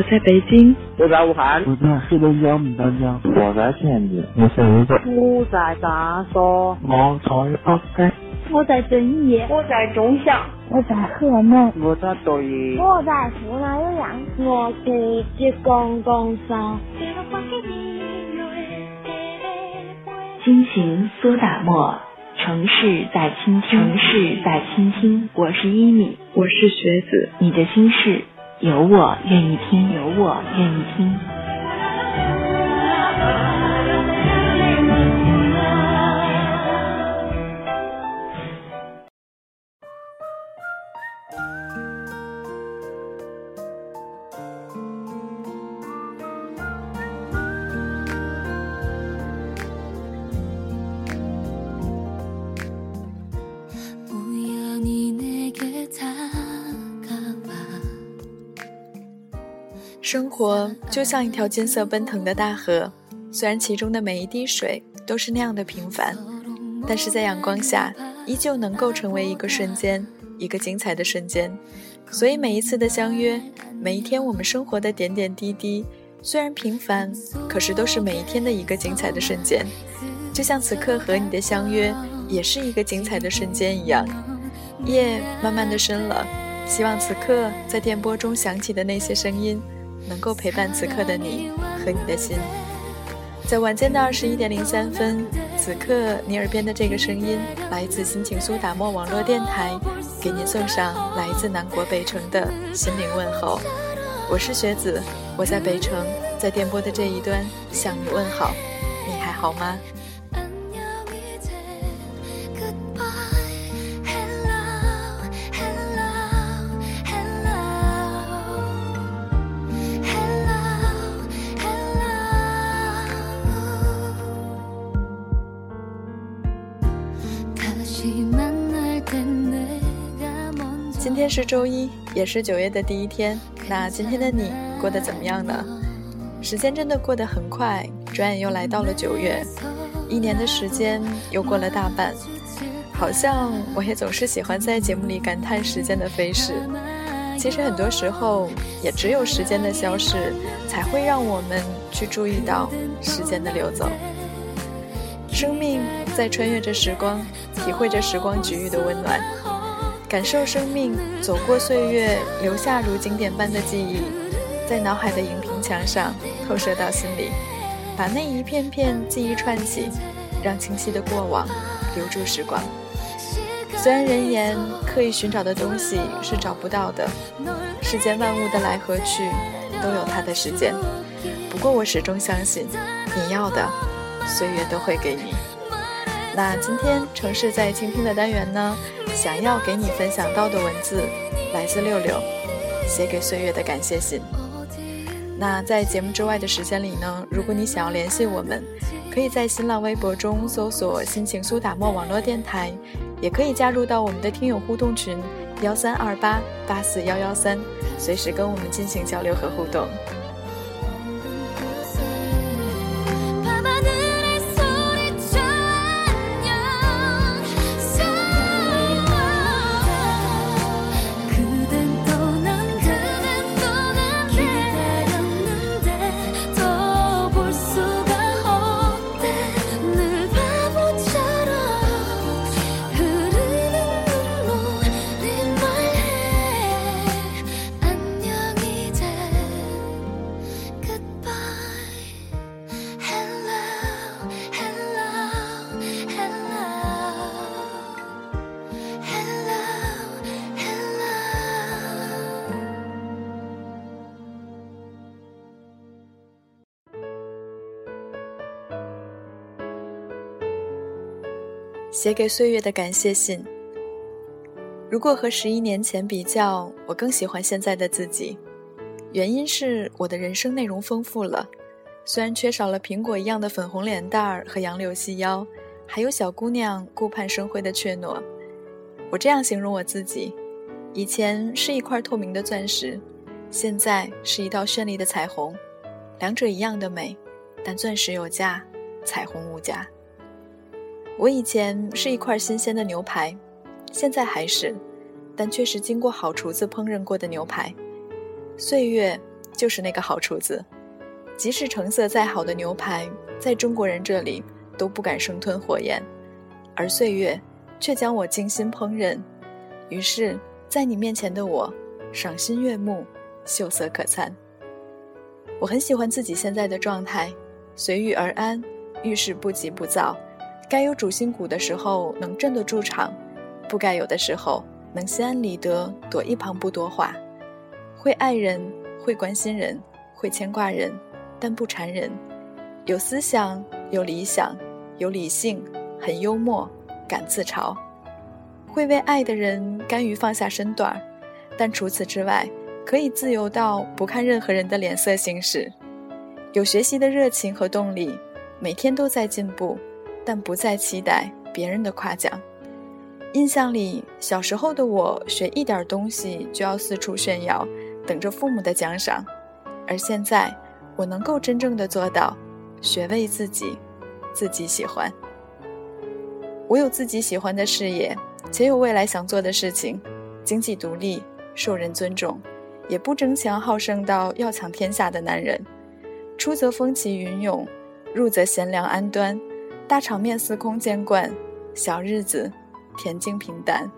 我在北京，我在武汉，我在黑龙江牡丹江，我在天津，我在泸州，我在长沙，我在北京，我在遵义，我在中祥，我在河南，我在抖音，我在湖南岳阳，我在浙江江山。心情苏打沫，城市在倾听，城市在倾听。我是一米，我是学子，你的心事有我愿意听，有我愿意听。生活就像一条金色奔腾的大河，虽然其中的每一滴水都是那样的平凡，但是在阳光下，依旧能够成为一个瞬间，一个精彩的瞬间。所以每一次的相约，每一天我们生活的点点滴滴，虽然平凡，可是都是每一天的一个精彩的瞬间。就像此刻和你的相约，也是一个精彩的瞬间一样。夜慢慢的深了，希望此刻在电波中响起的那些声音。能够陪伴此刻的你和你的心，在晚间的二十一点零三分，此刻你耳边的这个声音来自心情苏打沫网络电台，给您送上来自南国北城的心灵问候。我是学子，我在北城，在电波的这一端向你问好，你还好吗？今天是周一，也是九月的第一天。那今天的你过得怎么样呢？时间真的过得很快，转眼又来到了九月，一年的时间又过了大半。好像我也总是喜欢在节目里感叹时间的飞逝。其实很多时候，也只有时间的消逝，才会让我们去注意到时间的流走。生命在穿越着时光，体会着时光给予的温暖。感受生命，走过岁月，留下如经典般的记忆，在脑海的荧屏墙上透射到心里，把那一片片记忆串起，让清晰的过往留住时光。虽然人言刻意寻找的东西是找不到的，世间万物的来和去都有它的时间。不过我始终相信，你要的，岁月都会给你。那今天城市在倾听的单元呢？想要给你分享到的文字，来自六六写给岁月的感谢信。那在节目之外的时间里呢？如果你想要联系我们，可以在新浪微博中搜索“心情苏打沫网络电台”，也可以加入到我们的听友互动群幺三二八八四幺幺三，随时跟我们进行交流和互动。写给岁月的感谢信。如果和十一年前比较，我更喜欢现在的自己，原因是我的人生内容丰富了，虽然缺少了苹果一样的粉红脸蛋儿和杨柳细腰，还有小姑娘顾盼生辉的怯懦。我这样形容我自己：以前是一块透明的钻石，现在是一道绚丽的彩虹，两者一样的美，但钻石有价，彩虹无价。我以前是一块新鲜的牛排，现在还是，但却是经过好厨子烹饪过的牛排。岁月就是那个好厨子，即使成色再好的牛排，在中国人这里都不敢生吞火焰，而岁月却将我精心烹饪。于是，在你面前的我，赏心悦目，秀色可餐。我很喜欢自己现在的状态，随遇而安，遇事不急不躁，该有主心骨的时候能镇得住场，不该有的时候能心安理得躲一旁不多话。会爱人，会关心人，会牵挂人，但不缠人。有思想，有理想，有理性，很幽默，敢自嘲。会为爱的人甘于放下身段儿但除此之外，可以自由到不看任何人的脸色行事。有学习的热情和动力，每天都在进步，但不再期待别人的夸奖。印象里，小时候的我学一点东西就要四处炫耀。等着父母的奖赏，而现在我能够真正的做到，学为自己，自己喜欢。我有自己喜欢的事业，且有未来想做的事情，经济独立，受人尊重，也不争强好胜到要抢天下的男人。出则风起云涌，入则贤良安端，大场面司空见惯，小日子恬静平淡。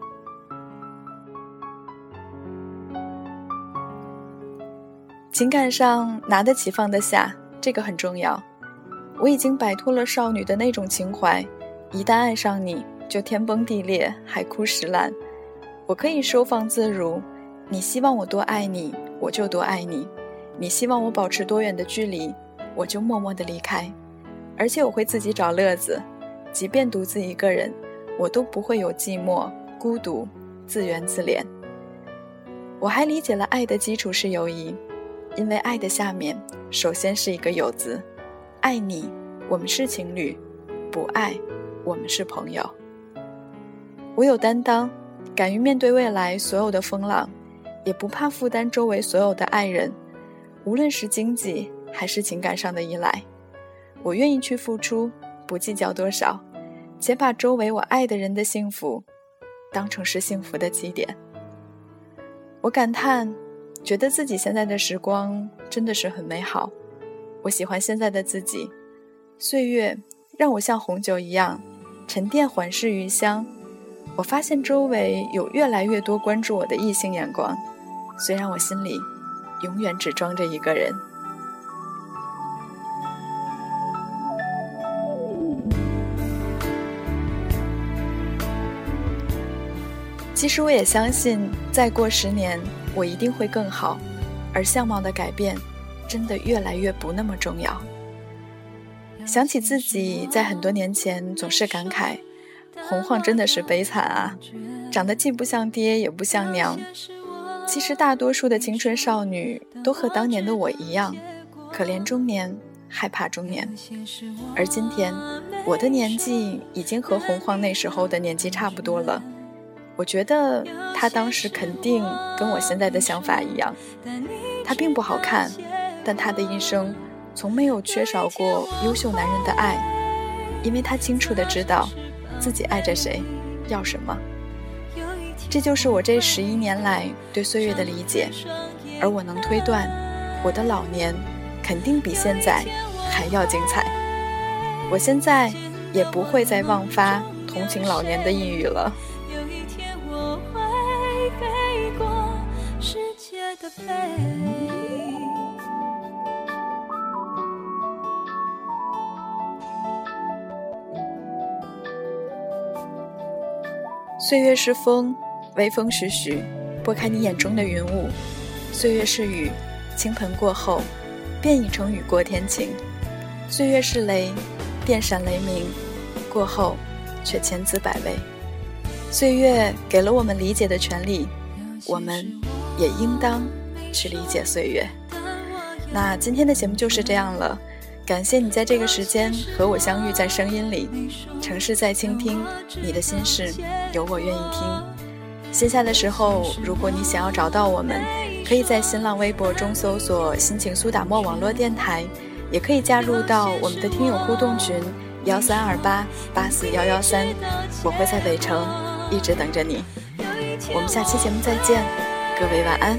情感上拿得起放得下，这个很重要。我已经摆脱了少女的那种情怀，一旦爱上你就天崩地裂，海枯石烂。我可以收放自如，你希望我多爱你，我就多爱你；你希望我保持多远的距离，我就默默的离开。而且我会自己找乐子，即便独自一个人，我都不会有寂寞、孤独、自怨自怜。我还理解了爱的基础是友谊。因为爱的下面，首先是一个有字，爱你，我们是情侣；不爱，我们是朋友。我有担当，敢于面对未来所有的风浪，也不怕负担周围所有的爱人，无论是经济还是情感上的依赖，我愿意去付出，不计较多少，且把周围我爱的人的幸福，当成是幸福的基点。我感叹。觉得自己现在的时光真的是很美好，我喜欢现在的自己。岁月让我像红酒一样沉淀，缓释余香。我发现周围有越来越多关注我的异性眼光，虽然我心里永远只装着一个人。其实我也相信，再过十年。我一定会更好，而相貌的改变，真的越来越不那么重要。想起自己在很多年前总是感慨，洪晃真的是悲惨啊，长得既不像爹也不像娘。其实大多数的青春少女都和当年的我一样，可怜中年，害怕中年。而今天，我的年纪已经和洪晃那时候的年纪差不多了。我觉得他当时肯定跟我现在的想法一样，他并不好看，但他的一生从没有缺少过优秀男人的爱，因为他清楚的知道自己爱着谁，要什么。这就是我这十一年来对岁月的理解，而我能推断，我的老年肯定比现在还要精彩。我现在也不会再妄发同情老年的抑郁了。岁月是风，微风徐徐，拨开你眼中的云雾；岁月是雨，倾盆过后，便已成雨过天晴；岁月是雷，电闪雷鸣，过后却千滋百味。岁月给了我们理解的权利，我们。也应当去理解岁月。那今天的节目就是这样了，感谢你在这个时间和我相遇在声音里，城市在倾听，你的心事有我愿意听。线下的时候，如果你想要找到我们，可以在新浪微博中搜索“心情苏打沫网络电台”，也可以加入到我们的听友互动群幺三二八八四幺幺三，我会在北城一直等着你。我们下期节目再见。各位晚安。